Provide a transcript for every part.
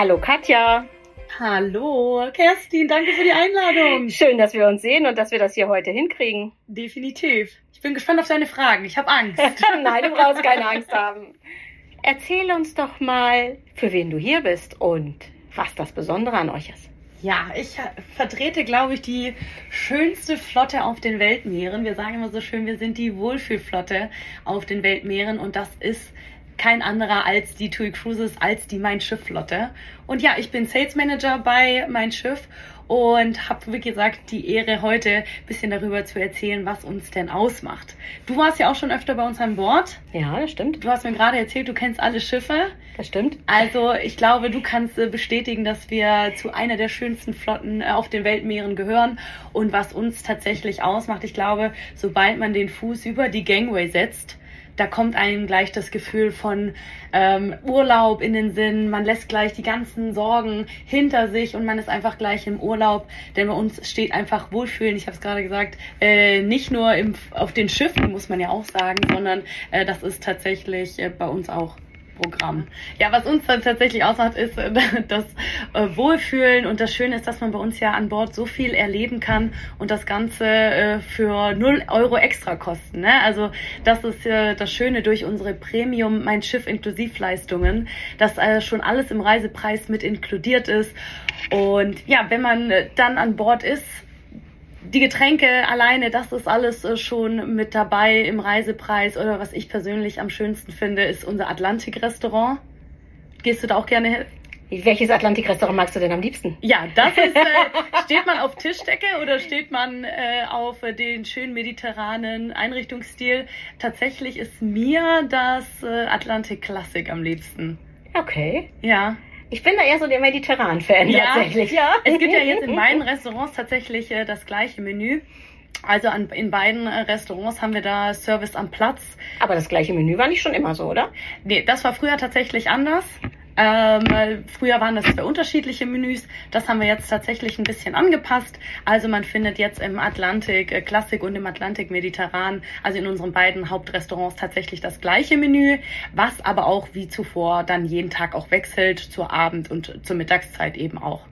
Hallo Katja. Hallo Kerstin, danke für die Einladung. Schön, dass wir uns sehen und dass wir das hier heute hinkriegen. Definitiv. Ich bin gespannt auf deine Fragen. Ich habe Angst. Nein, du brauchst keine Angst haben. Erzähl uns doch mal, für wen du hier bist und was das Besondere an euch ist. Ja, ich vertrete, glaube ich, die schönste Flotte auf den Weltmeeren. Wir sagen immer so schön, wir sind die Wohlfühlflotte auf den Weltmeeren und das ist kein anderer als die TUI Cruises, als die Mein Schiff Flotte. Und ja, ich bin Sales Manager bei Mein Schiff und habe, wie gesagt, die Ehre, heute ein bisschen darüber zu erzählen, was uns denn ausmacht. Du warst ja auch schon öfter bei uns an Bord. Ja, das stimmt. Du hast mir gerade erzählt, du kennst alle Schiffe. Das stimmt. Also ich glaube, du kannst äh, bestätigen, dass wir zu einer der schönsten Flotten äh, auf den Weltmeeren gehören. Und was uns tatsächlich ausmacht, ich glaube, sobald man den Fuß über die Gangway setzt, da kommt einem gleich das Gefühl von ähm, Urlaub in den Sinn. Man lässt gleich die ganzen Sorgen hinter sich und man ist einfach gleich im Urlaub. Denn bei uns steht einfach Wohlfühlen. Ich habe es gerade gesagt, äh, nicht nur im, auf den Schiffen, muss man ja auch sagen, sondern äh, das ist tatsächlich äh, bei uns auch Programm. Ja, was uns dann tatsächlich ausmacht, ist äh, das äh, Wohlfühlen und das Schöne ist, dass man bei uns ja an Bord so viel erleben kann und das Ganze äh, für 0 Euro extra kosten. Ne? Also das ist das Schöne durch unsere Premium Mein Schiff Inklusivleistungen, dass schon alles im Reisepreis mit inkludiert ist. Und ja, wenn man dann an Bord ist, die Getränke alleine, das ist alles äh, schon mit dabei im Reisepreis. Oder was ich persönlich am schönsten finde, ist unser Atlantik-Restaurant. Gehst du da auch gerne hin? Welches Atlantik-Restaurant magst du denn am liebsten? Ja, das ist, äh, steht man auf Tischdecke oder steht man äh, auf äh, den schönen mediterranen Einrichtungsstil? Tatsächlich ist mir das äh, Atlantik Classic am liebsten. Okay. Ja. Ich bin da eher so der Mediterran-Fan ja, tatsächlich. Ja. Es gibt ja jetzt in beiden Restaurants tatsächlich äh, das gleiche Menü. Also an, in beiden äh, Restaurants haben wir da Service am Platz. Aber das gleiche Menü war nicht schon immer so, oder? Nee, das war früher tatsächlich anders. Ähm, früher waren das zwei unterschiedliche Menüs. Das haben wir jetzt tatsächlich ein bisschen angepasst. Also man findet jetzt im Atlantik äh, Klassik und im Atlantik Mediterran, also in unseren beiden Hauptrestaurants tatsächlich das gleiche Menü, was aber auch wie zuvor dann jeden Tag auch wechselt zur Abend- und zur Mittagszeit eben auch.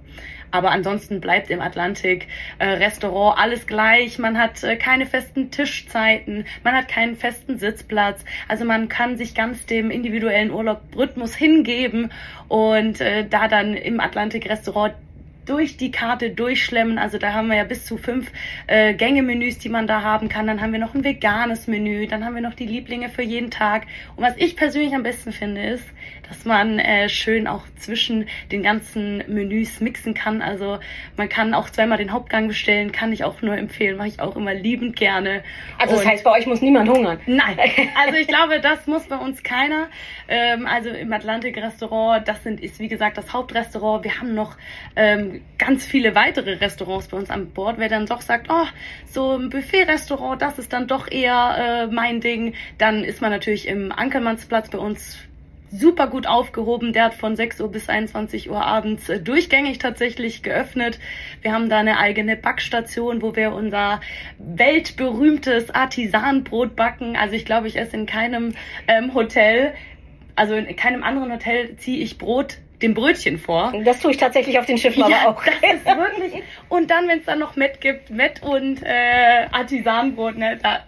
Aber ansonsten bleibt im Atlantik äh, Restaurant alles gleich. Man hat äh, keine festen Tischzeiten, man hat keinen festen Sitzplatz. Also man kann sich ganz dem individuellen Urlaubrhythmus hingeben und äh, da dann im Atlantik Restaurant durch die Karte durchschlemmen. Also da haben wir ja bis zu fünf äh, Gänge-Menüs, die man da haben kann. Dann haben wir noch ein veganes Menü, dann haben wir noch die Lieblinge für jeden Tag. Und was ich persönlich am besten finde, ist, dass man äh, schön auch zwischen den ganzen Menüs mixen kann. Also man kann auch zweimal den Hauptgang bestellen, kann ich auch nur empfehlen, mache ich auch immer liebend gerne. Also das heißt, bei euch muss niemand hungern? Nein, also ich glaube, das muss bei uns keiner. Ähm, also im Atlantik-Restaurant, das sind, ist wie gesagt das Hauptrestaurant. Wir haben noch ähm, ganz viele weitere Restaurants bei uns an Bord. Wer dann doch sagt, oh, so ein Buffet-Restaurant, das ist dann doch eher äh, mein Ding, dann ist man natürlich im Ankermannsplatz bei uns super gut aufgehoben. Der hat von 6 Uhr bis 21 Uhr abends äh, durchgängig tatsächlich geöffnet. Wir haben da eine eigene Backstation, wo wir unser weltberühmtes Artisanbrot backen. Also ich glaube, ich esse in keinem ähm, Hotel, also in keinem anderen Hotel ziehe ich Brot dem Brötchen vor. Das tue ich tatsächlich auf den Schiffen ja, aber auch. Wirklich. Und dann, wenn es dann noch Met gibt, Met und äh, Artisanbrot, ne, da,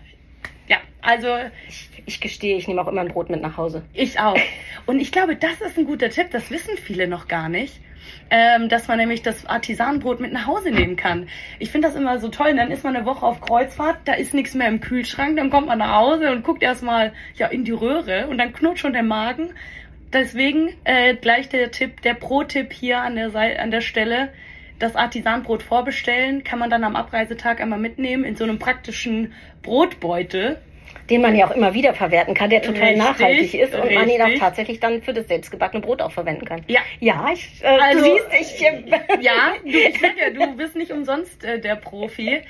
ja, also ich gestehe, ich nehme auch immer ein Brot mit nach Hause. Ich auch. Und ich glaube, das ist ein guter Tipp, das wissen viele noch gar nicht. Ähm, dass man nämlich das Artisanbrot mit nach Hause nehmen kann. Ich finde das immer so toll. Dann ist man eine Woche auf Kreuzfahrt, da ist nichts mehr im Kühlschrank, dann kommt man nach Hause und guckt erstmal ja, in die Röhre und dann knurrt schon der Magen. Deswegen äh, gleich der Tipp, der Pro-Tipp hier an der, Seite, an der Stelle. Das Artisanbrot vorbestellen, kann man dann am Abreisetag einmal mitnehmen in so einem praktischen Brotbeutel den man ja auch immer wieder verwerten kann, der total richtig, nachhaltig ist und richtig. man ihn auch tatsächlich dann für das selbstgebackene Brot auch verwenden kann. Ja, ja, ich, äh, also, du siehst, ich äh, ja, du, ich ja, du bist nicht umsonst äh, der Profi.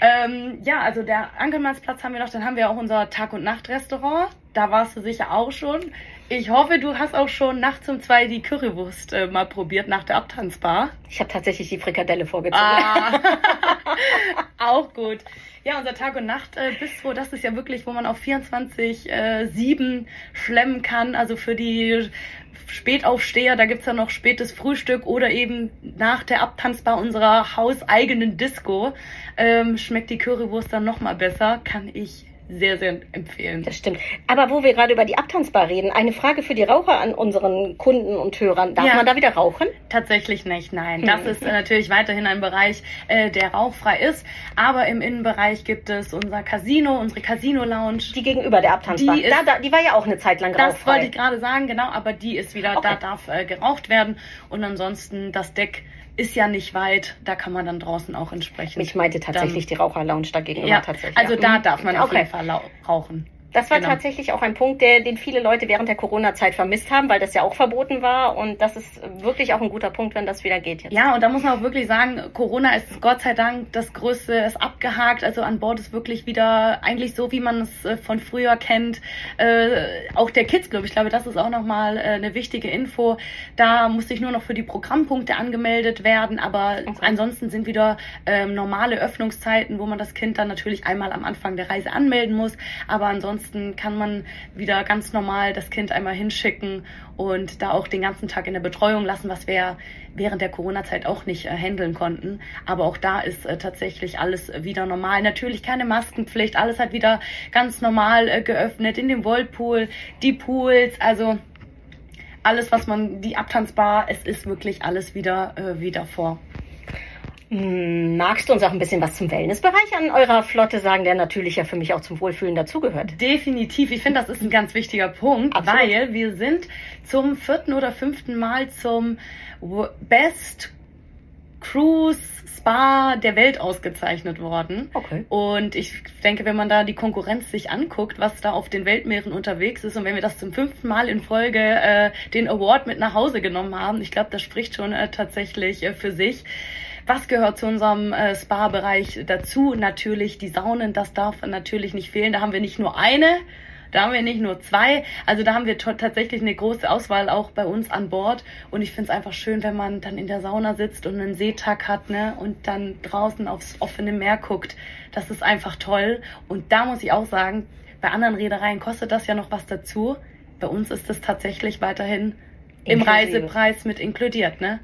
Ähm, ja, also der Ankelmannsplatz haben wir noch, dann haben wir auch unser Tag und Nacht Restaurant. Da warst du sicher auch schon. Ich hoffe, du hast auch schon nachts um zwei die Currywurst äh, mal probiert nach der Abtanzbar. Ich habe tatsächlich die Frikadelle vorgezogen. Ah, auch gut. Ja, unser Tag- und Nacht-Bistro, das ist ja wirklich, wo man auf 24-7 äh, schlemmen kann. Also für die Spätaufsteher, da gibt's ja noch spätes Frühstück oder eben nach der Abtanzbar unserer hauseigenen Disco ähm, schmeckt die Currywurst dann nochmal besser. Kann ich sehr, sehr empfehlen. Das stimmt. Aber wo wir gerade über die Abtanzbar reden, eine Frage für die Raucher an unseren Kunden und Hörern. Darf ja. man da wieder rauchen? Tatsächlich nicht, nein. Das hm. ist äh, natürlich weiterhin ein Bereich, äh, der rauchfrei ist. Aber im Innenbereich gibt es unser Casino, unsere Casino-Lounge. Die gegenüber der Abtanzbar. Die, ist, da, da, die war ja auch eine Zeit lang rauchfrei. Das wollte ich gerade sagen, genau. Aber die ist wieder, okay. da darf äh, geraucht werden. Und ansonsten das Deck ist ja nicht weit, da kann man dann draußen auch entsprechend. Ich meinte tatsächlich dann, die Raucherlounge dagegen ja, tatsächlich. Also da darf man okay. auf jeden Fall rauchen. Das war genau. tatsächlich auch ein Punkt, der, den viele Leute während der Corona-Zeit vermisst haben, weil das ja auch verboten war. Und das ist wirklich auch ein guter Punkt, wenn das wieder geht jetzt. Ja, und da muss man auch wirklich sagen, Corona ist Gott sei Dank das Größte, ist abgehakt. Also an Bord ist wirklich wieder eigentlich so, wie man es äh, von früher kennt. Äh, auch der Kids Club, ich glaube, das ist auch nochmal äh, eine wichtige Info. Da muss ich nur noch für die Programmpunkte angemeldet werden. Aber okay. ansonsten sind wieder ähm, normale Öffnungszeiten, wo man das Kind dann natürlich einmal am Anfang der Reise anmelden muss. Aber ansonsten ansonsten kann man wieder ganz normal das Kind einmal hinschicken und da auch den ganzen Tag in der Betreuung lassen, was wir während der Corona-Zeit auch nicht äh, handeln konnten. Aber auch da ist äh, tatsächlich alles wieder normal. Natürlich keine Maskenpflicht, alles hat wieder ganz normal äh, geöffnet in dem Whirlpool, die Pools, also alles, was man, die abtanzbar, es ist wirklich alles wieder äh, wie davor. Hm, magst du uns auch ein bisschen was zum Wellnessbereich an eurer Flotte sagen, der natürlich ja für mich auch zum Wohlfühlen dazugehört? Definitiv. Ich finde, das ist ein ganz wichtiger Punkt, Absolut. weil wir sind zum vierten oder fünften Mal zum Best Cruise Spa der Welt ausgezeichnet worden. Okay. Und ich denke, wenn man da die Konkurrenz sich anguckt, was da auf den Weltmeeren unterwegs ist und wenn wir das zum fünften Mal in Folge äh, den Award mit nach Hause genommen haben, ich glaube, das spricht schon äh, tatsächlich äh, für sich. Was gehört zu unserem äh, Spa-Bereich dazu? Natürlich die Saunen, das darf natürlich nicht fehlen. Da haben wir nicht nur eine, da haben wir nicht nur zwei. Also da haben wir tatsächlich eine große Auswahl auch bei uns an Bord. Und ich finde es einfach schön, wenn man dann in der Sauna sitzt und einen Seetag hat ne? und dann draußen aufs offene Meer guckt. Das ist einfach toll. Und da muss ich auch sagen, bei anderen Reedereien kostet das ja noch was dazu. Bei uns ist es tatsächlich weiterhin im Reisepreis mit inkludiert, ne?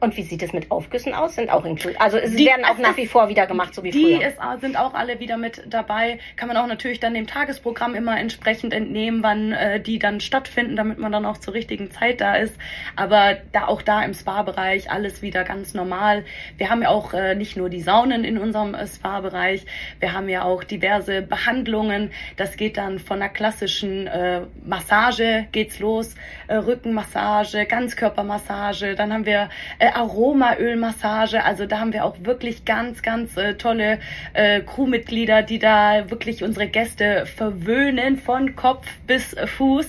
Und wie sieht es mit Aufgüssen aus? Sind auch inkludiert. Also es die, werden auch nach wie vor wieder gemacht, so wie die früher. Die sind auch alle wieder mit dabei. Kann man auch natürlich dann dem Tagesprogramm immer entsprechend entnehmen, wann äh, die dann stattfinden, damit man dann auch zur richtigen Zeit da ist. Aber da auch da im Spa-Bereich alles wieder ganz normal. Wir haben ja auch äh, nicht nur die Saunen in unserem äh, Spa-Bereich. Wir haben ja auch diverse Behandlungen. Das geht dann von einer klassischen äh, Massage geht's los, äh, Rückenmassage, Ganzkörpermassage. Dann haben wir äh, äh, Aromaölmassage. Also da haben wir auch wirklich ganz, ganz äh, tolle äh, Crewmitglieder, die da wirklich unsere Gäste verwöhnen von Kopf bis Fuß.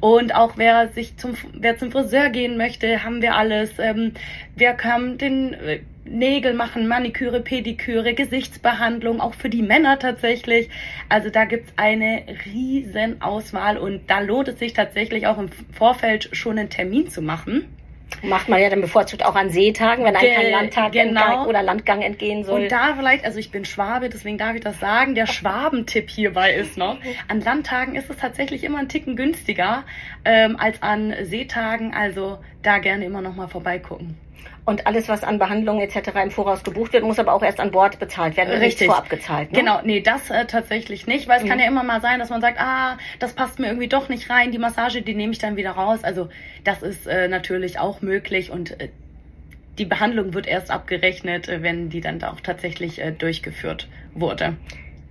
Und auch wer sich zum, wer zum Friseur gehen möchte, haben wir alles. Ähm, wir haben den äh, Nägel machen, Maniküre, Pediküre, Gesichtsbehandlung, auch für die Männer tatsächlich. Also da gibt's eine riesen Auswahl und da lohnt es sich tatsächlich auch im Vorfeld schon einen Termin zu machen. Macht man ja dann bevorzugt auch an Seetagen, wenn einem kein Landtag genau. oder Landgang entgehen soll. Und da vielleicht, also ich bin Schwabe, deswegen darf ich das sagen, der Schwabentipp hierbei ist noch, an Landtagen ist es tatsächlich immer ein Ticken günstiger ähm, als an Seetagen, also da gerne immer noch mal vorbeigucken. Und alles, was an Behandlungen etc. im Voraus gebucht wird, muss aber auch erst an Bord bezahlt werden, Richtig. vorab gezahlt. Ne? Genau, nee, das äh, tatsächlich nicht, weil es mhm. kann ja immer mal sein, dass man sagt, ah, das passt mir irgendwie doch nicht rein, die Massage, die nehme ich dann wieder raus. Also das ist äh, natürlich auch möglich und äh, die Behandlung wird erst abgerechnet, äh, wenn die dann da auch tatsächlich äh, durchgeführt wurde.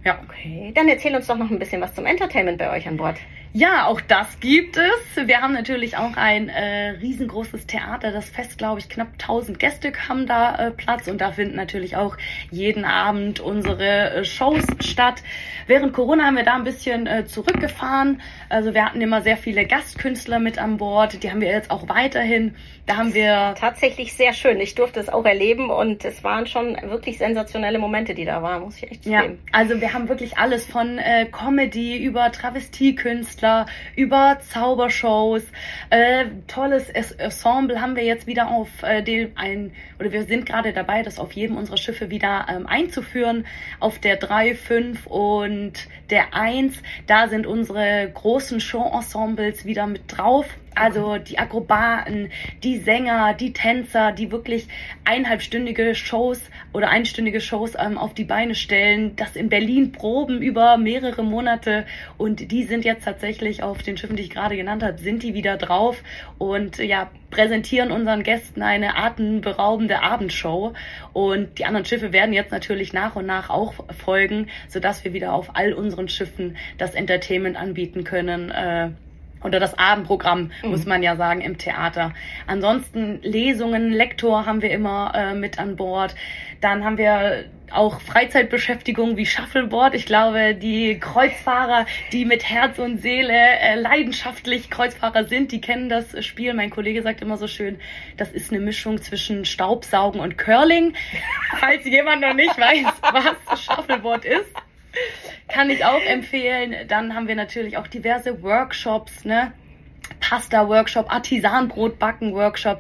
Ja. Okay, dann erzähl uns doch noch ein bisschen was zum Entertainment bei euch an Bord. Ja, auch das gibt es. Wir haben natürlich auch ein äh, riesengroßes Theater. Das Fest, glaube ich, knapp 1000 Gäste haben da äh, Platz und da finden natürlich auch jeden Abend unsere äh, Shows statt. Während Corona haben wir da ein bisschen äh, zurückgefahren. Also wir hatten immer sehr viele Gastkünstler mit an Bord. Die haben wir jetzt auch weiterhin. Da haben wir tatsächlich sehr schön. Ich durfte es auch erleben und es waren schon wirklich sensationelle Momente, die da waren, muss ich echt zugeben. Ja, also wir haben wirklich alles von äh, Comedy über Travestiekünstler Künstler, über Zaubershows. Äh, tolles Ensemble haben wir jetzt wieder auf äh, dem ein oder wir sind gerade dabei, das auf jedem unserer Schiffe wieder ähm, einzuführen. Auf der 3, 5 und der 1, da sind unsere großen Show-Ensembles wieder mit drauf. Also die Akrobaten, die Sänger, die Tänzer, die wirklich eineinhalbstündige Shows oder einstündige Shows ähm, auf die Beine stellen, das in Berlin proben über mehrere Monate und die sind jetzt tatsächlich auf den Schiffen, die ich gerade genannt habe, sind die wieder drauf und ja, präsentieren unseren Gästen eine atemberaubende Abendshow und die anderen Schiffe werden jetzt natürlich nach und nach auch folgen, sodass wir wieder auf all unseren Schiffen das Entertainment anbieten können. Äh, oder das Abendprogramm, mhm. muss man ja sagen, im Theater. Ansonsten Lesungen, Lektor haben wir immer äh, mit an Bord. Dann haben wir auch Freizeitbeschäftigung wie Shuffleboard. Ich glaube, die Kreuzfahrer, die mit Herz und Seele äh, leidenschaftlich Kreuzfahrer sind, die kennen das Spiel. Mein Kollege sagt immer so schön, das ist eine Mischung zwischen Staubsaugen und Curling. Falls jemand noch nicht weiß, was Shuffleboard ist kann ich auch empfehlen. Dann haben wir natürlich auch diverse Workshops, ne? Pasta-Workshop, Artisanbrot-Backen-Workshop.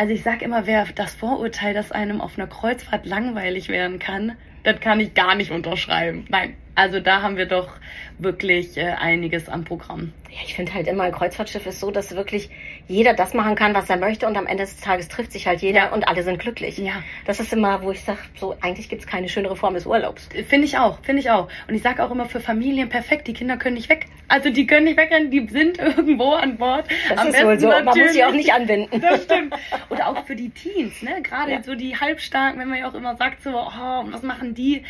Also ich sag immer, wer das Vorurteil, dass einem auf einer Kreuzfahrt langweilig werden kann, das kann ich gar nicht unterschreiben. Nein, also da haben wir doch wirklich äh, einiges am Programm. Ja, ich finde halt immer, ein Kreuzfahrtschiff ist so, dass wirklich jeder das machen kann, was er möchte und am Ende des Tages trifft sich halt jeder ja. und alle sind glücklich. Ja. Das ist immer, wo ich sage, so eigentlich gibt es keine schönere Form des Urlaubs. Finde ich auch, finde ich auch. Und ich sage auch immer für Familien perfekt, die Kinder können nicht weg. Also die können nicht wegrennen, die sind irgendwo an Bord. Das am ist wohl so, man muss sie auch nicht anwenden. Das stimmt. Oder auch für die Teens, ne? Gerade ja. so die Halbstarken, wenn man ja auch immer sagt, so, oh, was machen die?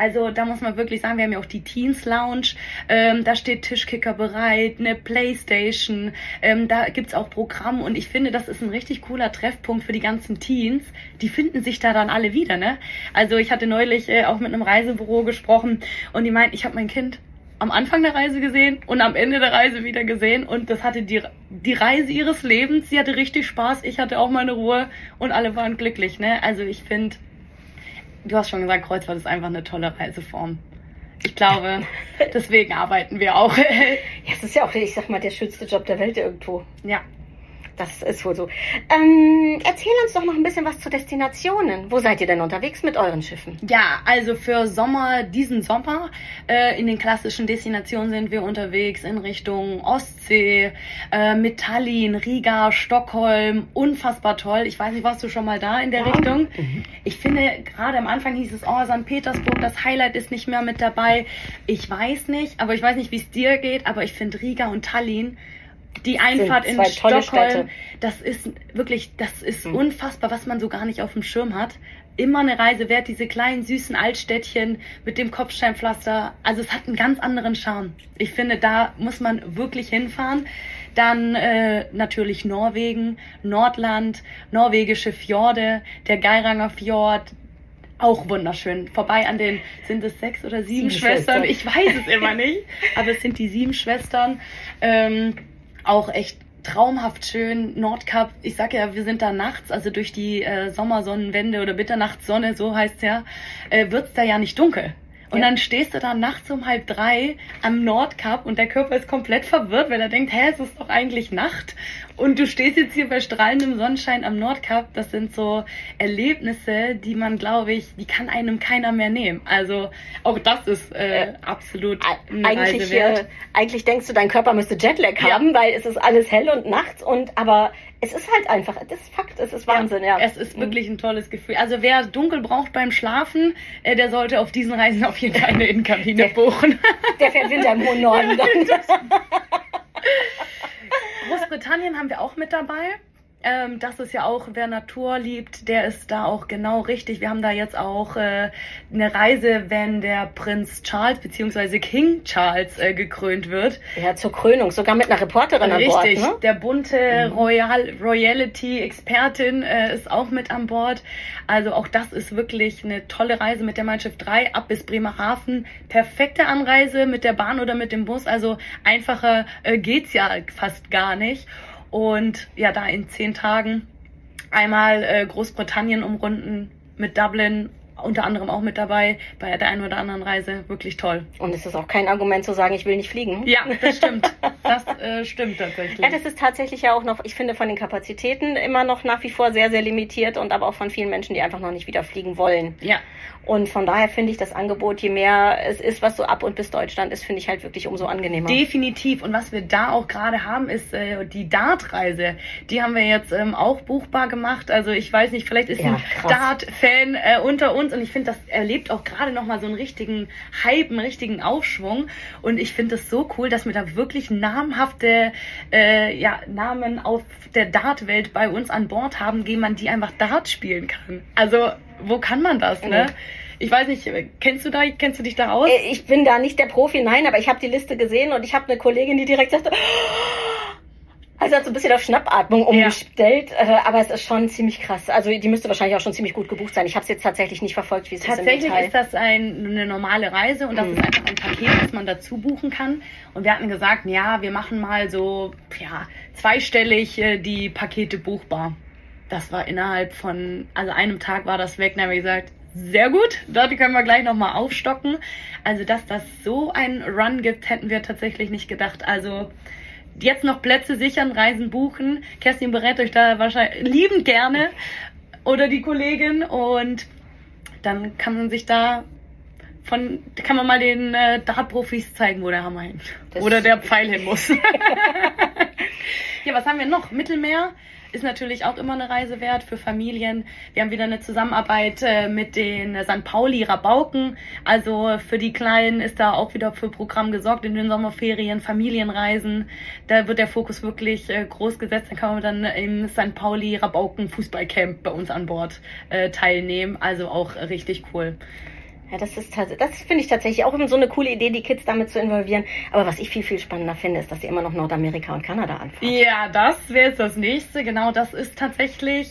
Also da muss man wirklich sagen, wir haben ja auch die Teens Lounge, ähm, da steht Tischkicker bereit, eine Playstation, ähm, da gibt's auch Programm und ich finde, das ist ein richtig cooler Treffpunkt für die ganzen Teens. Die finden sich da dann alle wieder, ne? Also ich hatte neulich äh, auch mit einem Reisebüro gesprochen und die meinten, ich habe mein Kind am Anfang der Reise gesehen und am Ende der Reise wieder gesehen und das hatte die, die Reise ihres Lebens. Sie hatte richtig Spaß, ich hatte auch meine Ruhe und alle waren glücklich, ne? Also ich finde, du hast schon gesagt, Kreuzfahrt ist einfach eine tolle Reiseform. Ich glaube, deswegen arbeiten wir auch. ja, es ist ja auch, ich sag mal, der schönste Job der Welt irgendwo. Ja, das ist wohl so. Ähm, erzähl uns doch noch ein bisschen was zu Destinationen. Wo seid ihr denn unterwegs mit euren Schiffen? Ja, also für Sommer, diesen Sommer, äh, in den klassischen Destinationen sind wir unterwegs in Richtung Ostsee, äh, mit Tallinn, Riga, Stockholm. Unfassbar toll. Ich weiß nicht, warst du schon mal da in der ja. Richtung? Mhm. Ich finde, gerade am Anfang hieß es, oh, St. Petersburg, das Highlight ist nicht mehr mit dabei. Ich weiß nicht, aber ich weiß nicht, wie es dir geht, aber ich finde Riga und Tallinn die Einfahrt in Stockholm, das ist wirklich, das ist mhm. unfassbar, was man so gar nicht auf dem Schirm hat. Immer eine Reise wert, diese kleinen süßen Altstädtchen mit dem Kopfsteinpflaster. Also es hat einen ganz anderen Charme. Ich finde, da muss man wirklich hinfahren. Dann äh, natürlich Norwegen, Nordland, norwegische Fjorde, der Geiranger Fjord, auch wunderschön. Vorbei an den, sind es sechs oder sieben, sieben Schwestern? Schwestern? Ich weiß es immer nicht. Aber es sind die sieben Schwestern. Ähm, auch echt traumhaft schön. Nordkap, ich sag ja, wir sind da nachts, also durch die äh, Sommersonnenwende oder Mitternachtssonne, so heißt's ja, äh, wird's da ja nicht dunkel. Und ja. dann stehst du da nachts um halb drei am Nordkap und der Körper ist komplett verwirrt, weil er denkt, hä, es ist doch eigentlich Nacht. Und du stehst jetzt hier bei strahlendem Sonnenschein am Nordkap. Das sind so Erlebnisse, die man, glaube ich, die kann einem keiner mehr nehmen. Also auch das ist äh, äh, absolut eine eigentlich, Reise wert. Äh, eigentlich denkst du, dein Körper müsste Jetlag ja. haben, weil es ist alles hell und nachts und aber es ist halt einfach, das ist Fakt, es ist Wahnsinn, ja. ja. Es ist wirklich ein tolles Gefühl. Also wer dunkel braucht beim Schlafen, äh, der sollte auf diesen Reisen auf jeden Fall eine Innenkabine buchen. Der fährt Winter im hohen Norden dann. Großbritannien haben wir auch mit dabei. Ähm, das ist ja auch, wer Natur liebt, der ist da auch genau richtig. Wir haben da jetzt auch äh, eine Reise, wenn der Prinz Charles bzw. King Charles äh, gekrönt wird. Ja, zur Krönung, sogar mit einer Reporterin richtig, an Bord. Richtig, ne? der bunte mhm. Royal Royalty-Expertin äh, ist auch mit an Bord. Also auch das ist wirklich eine tolle Reise mit der Mein 3 ab bis Bremerhaven. Perfekte Anreise mit der Bahn oder mit dem Bus. Also einfacher äh, geht's ja fast gar nicht. Und ja, da in zehn Tagen einmal äh, Großbritannien umrunden mit Dublin unter anderem auch mit dabei bei der einen oder anderen Reise. Wirklich toll. Und es ist auch kein Argument zu sagen, ich will nicht fliegen. Ja, das stimmt. das äh, stimmt tatsächlich. Ja, das ist tatsächlich ja auch noch, ich finde, von den Kapazitäten immer noch nach wie vor sehr, sehr limitiert und aber auch von vielen Menschen, die einfach noch nicht wieder fliegen wollen. Ja. Und von daher finde ich das Angebot, je mehr es ist, was so ab und bis Deutschland ist, finde ich halt wirklich umso angenehmer. Definitiv. Und was wir da auch gerade haben, ist äh, die Dart-Reise. Die haben wir jetzt ähm, auch buchbar gemacht. Also ich weiß nicht, vielleicht ist ja, ein Dart-Fan äh, unter uns und ich finde, das erlebt auch gerade nochmal so einen richtigen Hype, einen richtigen Aufschwung. Und ich finde es so cool, dass wir da wirklich namhafte äh, ja, Namen auf der Dart-Welt bei uns an Bord haben, gegen man die einfach Dart spielen kann. Also wo kann man das, ne? Ich weiß nicht, kennst du da, kennst du dich da aus? Äh, ich bin da nicht der Profi, nein, aber ich habe die Liste gesehen und ich habe eine Kollegin, die direkt sagte, also hat so ein bisschen auf Schnappatmung umgestellt, ja. Äh, aber es ist schon ziemlich krass. Also die müsste wahrscheinlich auch schon ziemlich gut gebucht sein. Ich habe es jetzt tatsächlich nicht verfolgt, wie es ist Tatsächlich ist das ein, eine normale Reise und das mhm. ist einfach ein Paket, das man dazu buchen kann. Und wir hatten gesagt, ja, wir machen mal so ja zweistellig äh, die Pakete buchbar das war innerhalb von, also einem Tag war das weg. Dann haben wir gesagt, sehr gut, dort können wir gleich nochmal aufstocken. Also, dass das so einen Run gibt, hätten wir tatsächlich nicht gedacht. Also, jetzt noch Plätze sichern, Reisen buchen. Kerstin berät euch da wahrscheinlich liebend gerne. Oder die Kollegin. Und dann kann man sich da von, kann man mal den äh, Dart-Profis zeigen, wo der Hammer hängt. Oder der Pfeil hin muss. ja, was haben wir noch? Mittelmeer ist natürlich auch immer eine Reise wert für Familien. Wir haben wieder eine Zusammenarbeit äh, mit den St. Pauli Rabauken. Also für die Kleinen ist da auch wieder für Programm gesorgt in den Sommerferien, Familienreisen. Da wird der Fokus wirklich äh, groß gesetzt. Dann kann man dann im St. Pauli Rabauken Fußballcamp bei uns an Bord äh, teilnehmen. Also auch richtig cool. Ja, das ist das finde ich tatsächlich auch so eine coole Idee, die Kids damit zu involvieren. Aber was ich viel, viel spannender finde, ist, dass sie immer noch Nordamerika und Kanada anfahren. Ja, das wäre jetzt das nächste. Genau, das ist tatsächlich.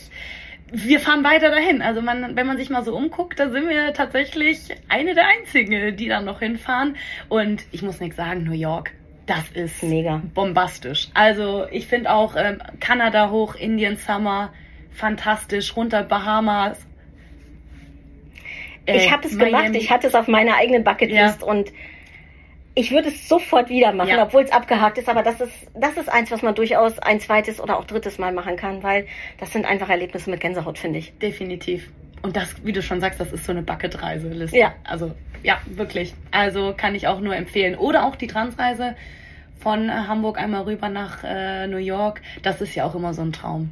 Wir fahren weiter dahin. Also man, wenn man sich mal so umguckt, da sind wir tatsächlich eine der einzigen, die da noch hinfahren. Und ich muss nichts sagen, New York. Das ist mega bombastisch. Also ich finde auch ähm, Kanada hoch, Indian Summer, fantastisch, runter Bahamas, ich äh, habe es gemacht, ich hatte es auf meiner eigenen Bucketlist ja. und ich würde es sofort wieder machen, ja. obwohl es abgehakt ist, aber das ist, das ist eins, was man durchaus ein zweites oder auch drittes Mal machen kann, weil das sind einfach Erlebnisse mit Gänsehaut, finde ich. Definitiv. Und das, wie du schon sagst, das ist so eine Bucket-Reiseliste. Ja. Also, ja, wirklich. Also kann ich auch nur empfehlen. Oder auch die Transreise von Hamburg einmal rüber nach äh, New York. Das ist ja auch immer so ein Traum.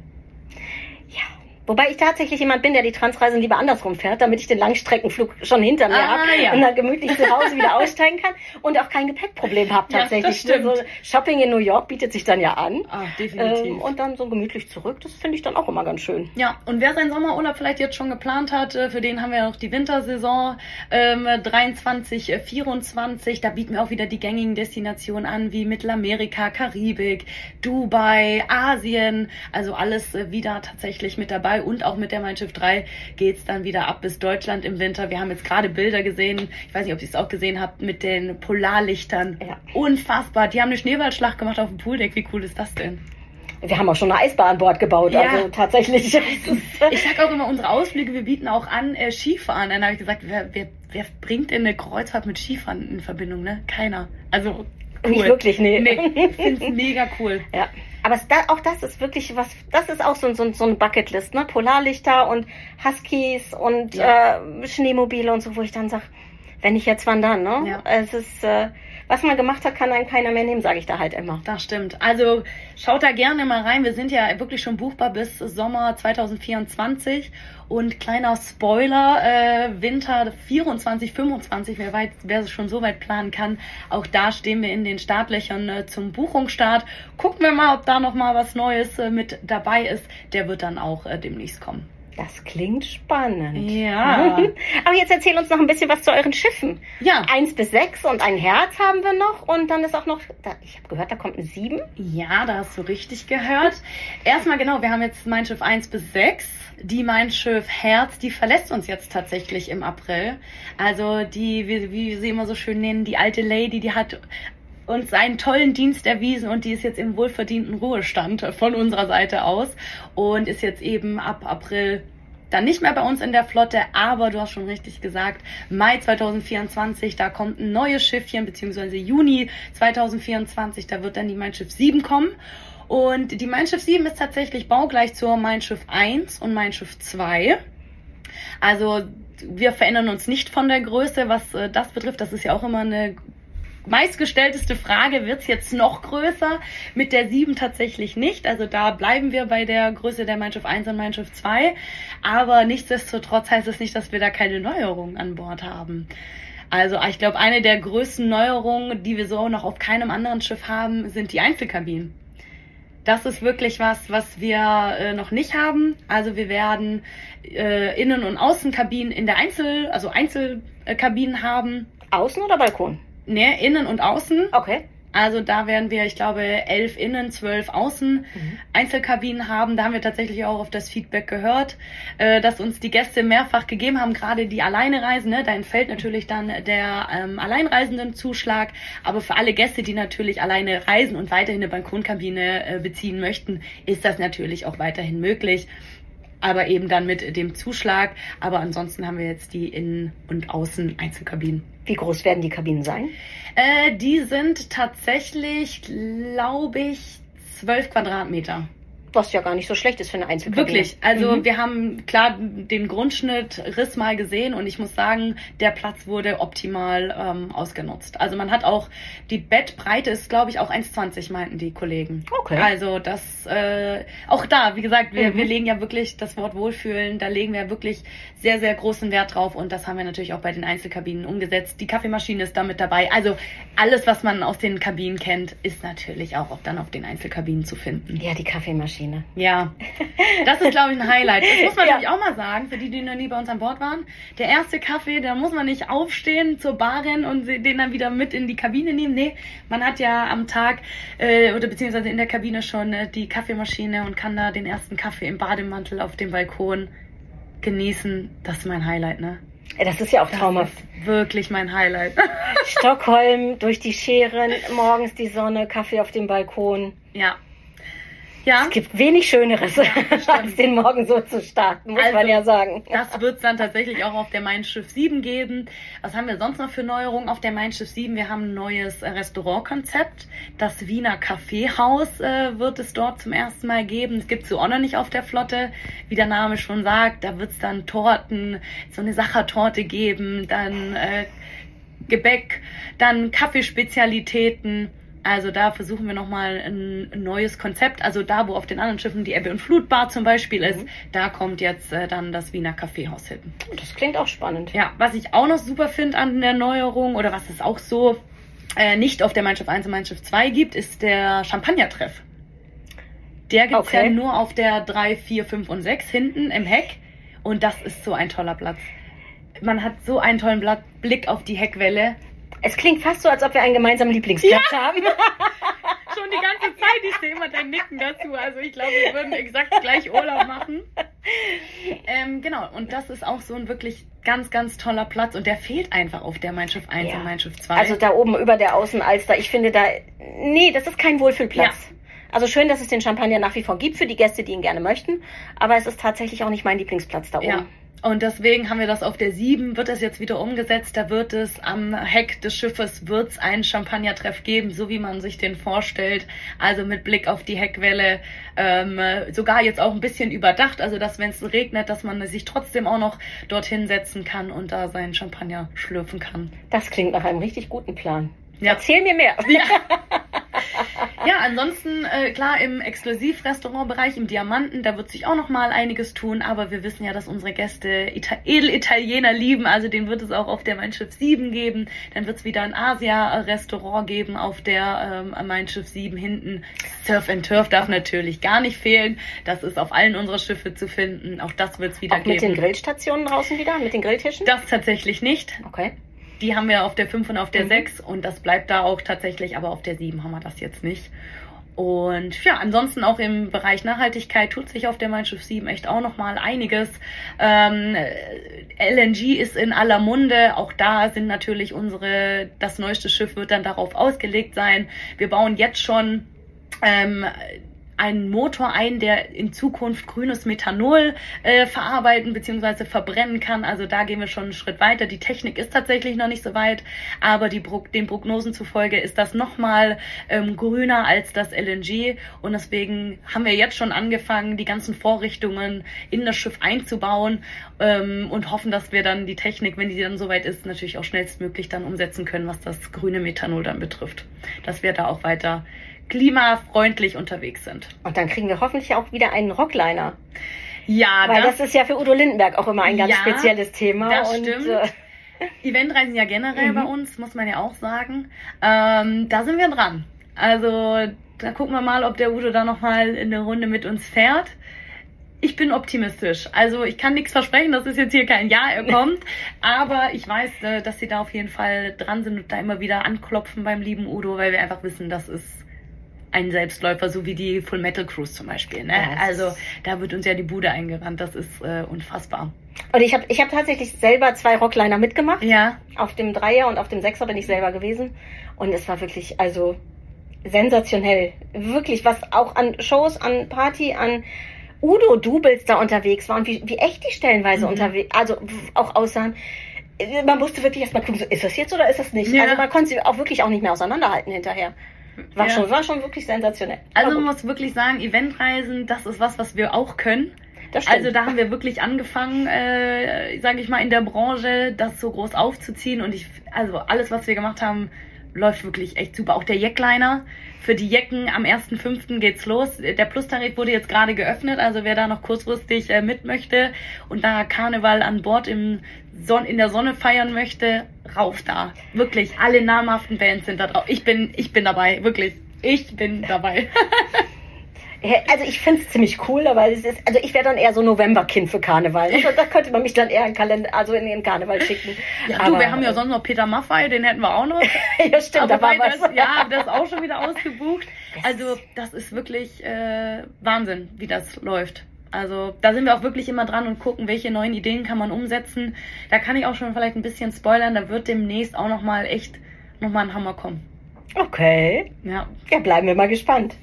Wobei ich tatsächlich jemand bin, der die Transreisen lieber andersrum fährt, damit ich den Langstreckenflug schon hinter mir ah, habe ja. und dann gemütlich zu Hause wieder aussteigen kann und auch kein Gepäckproblem habe tatsächlich. Ja, so Shopping in New York bietet sich dann ja an. Ah, definitiv. Ähm, und dann so gemütlich zurück, das finde ich dann auch immer ganz schön. Ja, und wer seinen Sommerurlaub vielleicht jetzt schon geplant hat, äh, für den haben wir noch die Wintersaison ähm, 23, 24. Äh, da bieten wir auch wieder die gängigen Destinationen an, wie Mittelamerika, Karibik, Dubai, Asien. Also alles äh, wieder tatsächlich mit dabei und auch mit der Mein Schiff 3 geht es dann wieder ab bis Deutschland im Winter. Wir haben jetzt gerade Bilder gesehen, ich weiß nicht, ob ihr es auch gesehen habt, mit den Polarlichtern. Ja. Unfassbar. Die haben eine Schneeballschlacht gemacht auf dem Pooldeck. Wie cool ist das denn? Wir haben auch schon eine Eisbahn an Bord gebaut, ja. also tatsächlich. ich sag auch immer, unsere Ausflüge, wir bieten auch an äh, Skifahren. Dann habe ich gesagt, wer, wer, wer bringt denn eine Kreuzfahrt mit Skifahren in Verbindung, ne? Keiner. Also cool. Nicht wirklich, nee. nee ich finde es mega cool. Ja. Aber es, auch das ist wirklich was, das ist auch so, so, so ein Bucketlist, ne? Polarlichter und Huskies und ja. äh, Schneemobile und so, wo ich dann sage, wenn ich jetzt wandern, ne? Ja. Es ist, äh, was man gemacht hat, kann einen keiner mehr nehmen, sage ich da halt immer. Das stimmt. Also schaut da gerne mal rein. Wir sind ja wirklich schon buchbar bis Sommer 2024. Und kleiner Spoiler, äh, Winter 24, 25, wer, weit, wer es schon so weit planen kann, auch da stehen wir in den Startlöchern äh, zum Buchungsstart. Gucken wir mal, ob da noch mal was Neues äh, mit dabei ist. Der wird dann auch äh, demnächst kommen. Das klingt spannend. Ja. Aber jetzt erzähl uns noch ein bisschen was zu euren Schiffen. Ja. Eins bis sechs und ein Herz haben wir noch. Und dann ist auch noch, da, ich habe gehört, da kommt ein sieben. Ja, da hast du richtig gehört. Erstmal genau, wir haben jetzt Mein Schiff eins bis sechs. Die Mein Schiff Herz, die verlässt uns jetzt tatsächlich im April. Also die, wie, wie sie immer so schön nennen, die alte Lady, die hat uns einen tollen Dienst erwiesen und die ist jetzt im wohlverdienten Ruhestand von unserer Seite aus und ist jetzt eben ab April dann nicht mehr bei uns in der Flotte, aber du hast schon richtig gesagt, Mai 2024, da kommt ein neues Schiffchen, beziehungsweise Juni 2024, da wird dann die Mein Schiff 7 kommen. Und die Mein Schiff 7 ist tatsächlich baugleich zur Mein Schiff 1 und Mein Schiff 2. Also wir verändern uns nicht von der Größe, was äh, das betrifft. Das ist ja auch immer eine meistgestellteste Frage, wird's jetzt noch größer? Mit der 7 tatsächlich nicht. Also da bleiben wir bei der Größe der Mein Schiff 1 und Mein Schiff 2. Aber nichtsdestotrotz heißt es nicht, dass wir da keine Neuerungen an Bord haben. Also ich glaube, eine der größten Neuerungen, die wir so noch auf keinem anderen Schiff haben, sind die Einzelkabinen. Das ist wirklich was, was wir äh, noch nicht haben. Also wir werden äh, Innen- und Außenkabinen in der Einzel, also Einzelkabinen haben. Außen oder Balkon? Ne, innen und außen. Okay. Also da werden wir, ich glaube, elf innen, zwölf außen mhm. Einzelkabinen haben. Da haben wir tatsächlich auch auf das Feedback gehört, äh, dass uns die Gäste mehrfach gegeben haben, gerade die alleine reisen. Ne? Da entfällt natürlich dann der ähm, alleinreisenden Zuschlag. Aber für alle Gäste, die natürlich alleine reisen und weiterhin eine Balkonkabine äh, beziehen möchten, ist das natürlich auch weiterhin möglich aber eben dann mit dem Zuschlag. Aber ansonsten haben wir jetzt die Innen- und Außen-Einzelkabinen. Wie groß werden die Kabinen sein? Äh, die sind tatsächlich, glaube ich, zwölf Quadratmeter. Was ja gar nicht so schlecht ist für eine Einzelkabine. Wirklich. Also mhm. wir haben klar den Grundschnitt Riss mal gesehen und ich muss sagen, der Platz wurde optimal ähm, ausgenutzt. Also man hat auch die Bettbreite ist, glaube ich, auch 1,20 meinten die Kollegen. Okay. Also das äh, auch da, wie gesagt, wir, mhm. wir legen ja wirklich das Wort Wohlfühlen, da legen wir wirklich sehr, sehr großen Wert drauf und das haben wir natürlich auch bei den Einzelkabinen umgesetzt. Die Kaffeemaschine ist damit dabei. Also alles, was man aus den Kabinen kennt, ist natürlich auch dann auf den Einzelkabinen zu finden. Ja, die Kaffeemaschine. Kaffeemaschine. Ja, das ist, glaube ich, ein Highlight. Das muss man ja. natürlich auch mal sagen, für die, die noch nie bei uns an Bord waren. Der erste Kaffee, da muss man nicht aufstehen zur Bar rennen und den dann wieder mit in die Kabine nehmen. Nee, man hat ja am Tag äh, oder beziehungsweise in der Kabine schon äh, die Kaffeemaschine und kann da den ersten Kaffee im Bademantel auf dem Balkon genießen. Das ist mein Highlight, ne? Das ist ja auch traumhaft. wirklich mein Highlight. Stockholm, durch die Scheren, morgens die Sonne, Kaffee auf dem Balkon. Ja, ja. Es gibt wenig Schöneres, ja, als den Morgen so zu starten, muss also, man ja sagen. Das wird es dann tatsächlich auch auf der Mein Schiff 7 geben. Was haben wir sonst noch für Neuerungen auf der Mein Schiff 7? Wir haben ein neues Restaurantkonzept. Das Wiener Kaffeehaus äh, wird es dort zum ersten Mal geben. Es gibt so auch noch nicht auf der Flotte. Wie der Name schon sagt, da wird es dann Torten, so eine Sachertorte geben, dann äh, Gebäck, dann Kaffeespezialitäten also da versuchen wir nochmal ein, ein neues Konzept. Also da, wo auf den anderen Schiffen die Ebbe- und Flutbar zum Beispiel ist, mhm. da kommt jetzt äh, dann das Wiener Kaffeehaus hin. Das klingt auch spannend. Ja, was ich auch noch super finde an der Neuerung oder was es auch so äh, nicht auf der Mannschaft 1 und Mannschaft 2 gibt, ist der Champagner-Treff. Der gibt's okay. ja nur auf der 3, 4, 5 und 6 hinten im Heck. Und das ist so ein toller Platz. Man hat so einen tollen Blick auf die Heckwelle. Es klingt fast so, als ob wir einen gemeinsamen Lieblingsplatz ja. haben. Schon die ganze Zeit, ich sehe immer dein Nicken dazu. Also ich glaube, wir würden exakt gleich Urlaub machen. Ähm, genau, und das ist auch so ein wirklich ganz, ganz toller Platz und der fehlt einfach auf der Mein Schiff 1 ja. und Mein Schiff 2. Also da oben über der Außenalster, ich finde da, nee, das ist kein Wohlfühlplatz. Ja. Also schön, dass es den Champagner nach wie vor gibt für die Gäste, die ihn gerne möchten, aber es ist tatsächlich auch nicht mein Lieblingsplatz da oben. Ja. Und deswegen haben wir das auf der 7, wird das jetzt wieder umgesetzt. Da wird es am Heck des Schiffes wird's einen Champagnertreff geben, so wie man sich den vorstellt. Also mit Blick auf die Heckwelle, ähm, sogar jetzt auch ein bisschen überdacht. Also dass wenn es regnet, dass man sich trotzdem auch noch dorthin setzen kann und da seinen Champagner schlürfen kann. Das klingt nach einem richtig guten Plan. Ja. Erzähl mir mehr. Ja. ja, ansonsten äh, klar im Exklusivrestaurantbereich, im Diamanten, da wird sich auch noch mal einiges tun, aber wir wissen ja, dass unsere Gäste Ita Edelitaliener lieben, also den wird es auch auf der Mein Schiff 7 geben. Dann wird es wieder ein Asia-Restaurant geben auf der ähm, Mein Schiff 7 hinten. Surf and Turf darf natürlich gar nicht fehlen. Das ist auf allen unserer Schiffe zu finden. Auch das wird es wieder auch geben. Mit den Grillstationen draußen wieder, mit den Grilltischen? Das tatsächlich nicht. Okay. Die haben wir auf der 5 und auf der mhm. 6 und das bleibt da auch tatsächlich, aber auf der 7 haben wir das jetzt nicht. Und ja, ansonsten auch im Bereich Nachhaltigkeit tut sich auf der Mein Schiff 7 echt auch nochmal einiges. Ähm, LNG ist in aller Munde. Auch da sind natürlich unsere, das neueste Schiff wird dann darauf ausgelegt sein. Wir bauen jetzt schon ähm, einen Motor ein, der in Zukunft grünes Methanol äh, verarbeiten bzw. verbrennen kann. Also da gehen wir schon einen Schritt weiter. Die Technik ist tatsächlich noch nicht so weit, aber die, den Prognosen zufolge ist das nochmal ähm, grüner als das LNG und deswegen haben wir jetzt schon angefangen, die ganzen Vorrichtungen in das Schiff einzubauen ähm, und hoffen, dass wir dann die Technik, wenn die dann soweit ist, natürlich auch schnellstmöglich dann umsetzen können, was das grüne Methanol dann betrifft. Dass wir da auch weiter klimafreundlich unterwegs sind. Und dann kriegen wir hoffentlich auch wieder einen Rockliner. Ja, Weil das, das ist ja für Udo Lindenberg auch immer ein ganz ja, spezielles Thema. Das und, stimmt. Äh, Eventreisen ja generell mhm. bei uns, muss man ja auch sagen. Ähm, da sind wir dran. Also da gucken wir mal, ob der Udo da nochmal in eine Runde mit uns fährt. Ich bin optimistisch. Also ich kann nichts versprechen, das ist jetzt hier kein Ja, er kommt. aber ich weiß, äh, dass sie da auf jeden Fall dran sind und da immer wieder anklopfen beim lieben Udo, weil wir einfach wissen, das ist ein Selbstläufer, so wie die Full Metal Cruise zum Beispiel. Ne? Ja, also da wird uns ja die Bude eingerannt, das ist äh, unfassbar. Und ich habe ich hab tatsächlich selber zwei Rockliner mitgemacht. Ja. Auf dem Dreier und auf dem Sechser bin ich selber gewesen. Und es war wirklich, also sensationell. Wirklich, was auch an Shows, an Party, an Udo Dubels da unterwegs waren, wie, wie echt die stellenweise mhm. unterwegs, also auch aussahen. Man musste wirklich erstmal gucken, so, ist das jetzt oder ist das nicht? Ja. Also man konnte sie auch wirklich auch nicht mehr auseinanderhalten hinterher. War, ja. schon, war schon wirklich sensationell. Also man muss wirklich sagen, Eventreisen, das ist was, was wir auch können. Also da haben wir wirklich angefangen, äh, sage ich mal, in der Branche das so groß aufzuziehen und ich, also alles, was wir gemacht haben, läuft wirklich echt super. Auch der Jackliner. Für die Jecken am 1.5. geht's los. Der Plus-Tarif wurde jetzt gerade geöffnet, also wer da noch kurzfristig äh, mit möchte und da Karneval an Bord im Son in der Sonne feiern möchte, rauf da. Wirklich, alle namhaften Bands sind da drauf. Ich bin, ich bin dabei, wirklich. Ich bin dabei. Also ich finde es ziemlich cool, aber es ist, also ich wäre dann eher so Novemberkind für Karneval. Ja. Da könnte man mich dann eher in Kalender, also in den Karneval schicken. Ja, aber, du, wir haben ja sonst noch Peter Maffei, den hätten wir auch noch. ja, stimmt, aber da war was. Das, ja, das ist auch schon wieder ausgebucht. Also das ist wirklich äh, Wahnsinn, wie das läuft. Also da sind wir auch wirklich immer dran und gucken, welche neuen Ideen kann man umsetzen. Da kann ich auch schon vielleicht ein bisschen spoilern, da wird demnächst auch nochmal echt nochmal ein Hammer kommen. Okay. Ja. Ja, bleiben wir mal gespannt.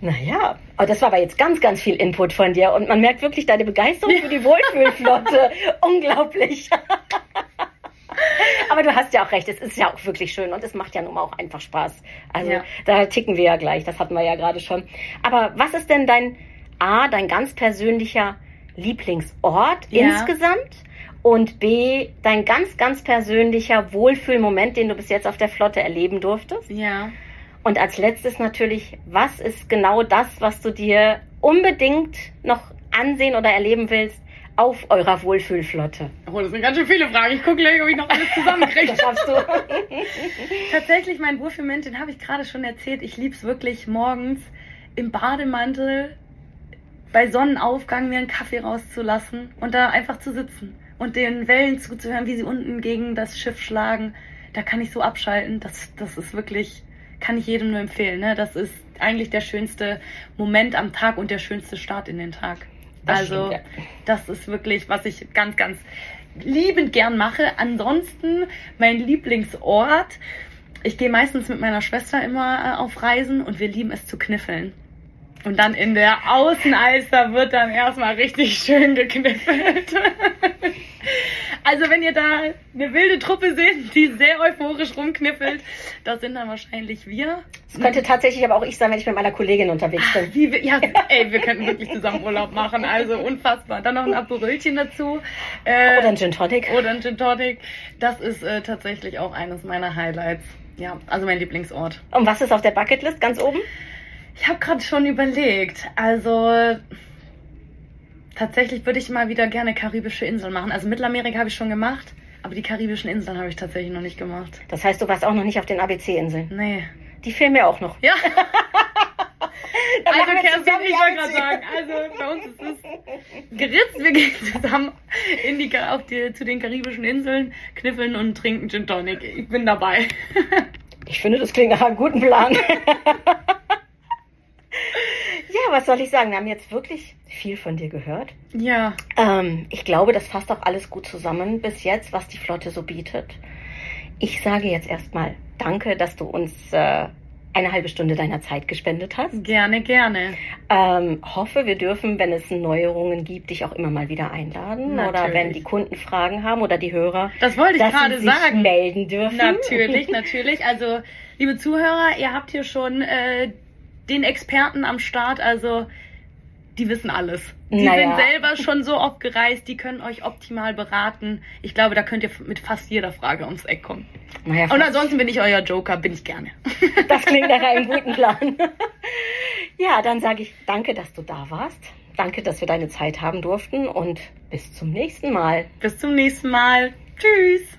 Naja, aber das war aber jetzt ganz, ganz viel Input von dir und man merkt wirklich deine Begeisterung für die Wohlfühlflotte. Unglaublich. aber du hast ja auch recht, es ist ja auch wirklich schön und es macht ja nun mal auch einfach Spaß. Also ja. da ticken wir ja gleich, das hatten wir ja gerade schon. Aber was ist denn dein A, dein ganz persönlicher Lieblingsort ja. insgesamt? Und B, dein ganz, ganz persönlicher Wohlfühlmoment, den du bis jetzt auf der Flotte erleben durftest? Ja. Und als letztes natürlich, was ist genau das, was du dir unbedingt noch ansehen oder erleben willst auf eurer Wohlfühlflotte? Oh, das sind ganz schön viele Fragen. Ich gucke gleich, ob ich noch alles zusammenkriege. das schaffst du. Tatsächlich, mein Wohlfühlmoment, den habe ich gerade schon erzählt. Ich liebe es wirklich morgens im Bademantel bei Sonnenaufgang mir einen Kaffee rauszulassen und da einfach zu sitzen und den Wellen zuzuhören, wie sie unten gegen das Schiff schlagen. Da kann ich so abschalten. Das, das ist wirklich kann ich jedem nur empfehlen. Ne? Das ist eigentlich der schönste Moment am Tag und der schönste Start in den Tag. Das also stimmt, ja. das ist wirklich, was ich ganz, ganz liebend gern mache. Ansonsten mein Lieblingsort. Ich gehe meistens mit meiner Schwester immer äh, auf Reisen und wir lieben es zu kniffeln. Und dann in der Außenalster wird dann erstmal richtig schön gekniffelt. Also wenn ihr da eine wilde Truppe seht, die sehr euphorisch rumkniffelt, das sind dann wahrscheinlich wir. Das könnte tatsächlich aber auch ich sein, wenn ich mit meiner Kollegin unterwegs bin. Ach, wir, ja, ey, wir könnten wirklich zusammen Urlaub machen, also unfassbar. Dann noch ein Aperölchen dazu. Äh, oder ein Gin Tonic. Oder ein Gin Tonic. Das ist äh, tatsächlich auch eines meiner Highlights. Ja, also mein Lieblingsort. Und was ist auf der Bucketlist ganz oben? Ich habe gerade schon überlegt. Also Tatsächlich würde ich mal wieder gerne karibische Inseln machen. Also Mittelamerika habe ich schon gemacht, aber die karibischen Inseln habe ich tatsächlich noch nicht gemacht. Das heißt, du warst auch noch nicht auf den ABC-Inseln? Nee. Die fehlen mir auch noch. Ja. also Kerstin, ich wollte gerade sagen, also bei uns ist es geritzt. Wir gehen zusammen in die, auf die, zu den karibischen Inseln, kniffeln und trinken Gin Tonic. Ich bin dabei. ich finde, das klingt nach einem guten Plan. Ja, was soll ich sagen? Wir haben jetzt wirklich viel von dir gehört. Ja. Ähm, ich glaube, das fasst auch alles gut zusammen bis jetzt, was die Flotte so bietet. Ich sage jetzt erstmal Danke, dass du uns äh, eine halbe Stunde deiner Zeit gespendet hast. Gerne, gerne. Ähm, hoffe, wir dürfen, wenn es Neuerungen gibt, dich auch immer mal wieder einladen. Natürlich. Oder wenn die Kunden Fragen haben oder die Hörer. Das wollte ich gerade sagen. melden dürfen. Natürlich, natürlich. Also, liebe Zuhörer, ihr habt hier schon äh, den Experten am Start. Also, die wissen alles. Die naja. sind selber schon so oft gereist, die können euch optimal beraten. Ich glaube, da könnt ihr mit fast jeder Frage ums Eck kommen. Naja, Und ansonsten bin ich euer Joker, bin ich gerne. Das klingt nach einem guten Plan. Ja, dann sage ich danke, dass du da warst. Danke, dass wir deine Zeit haben durften und bis zum nächsten Mal. Bis zum nächsten Mal. Tschüss.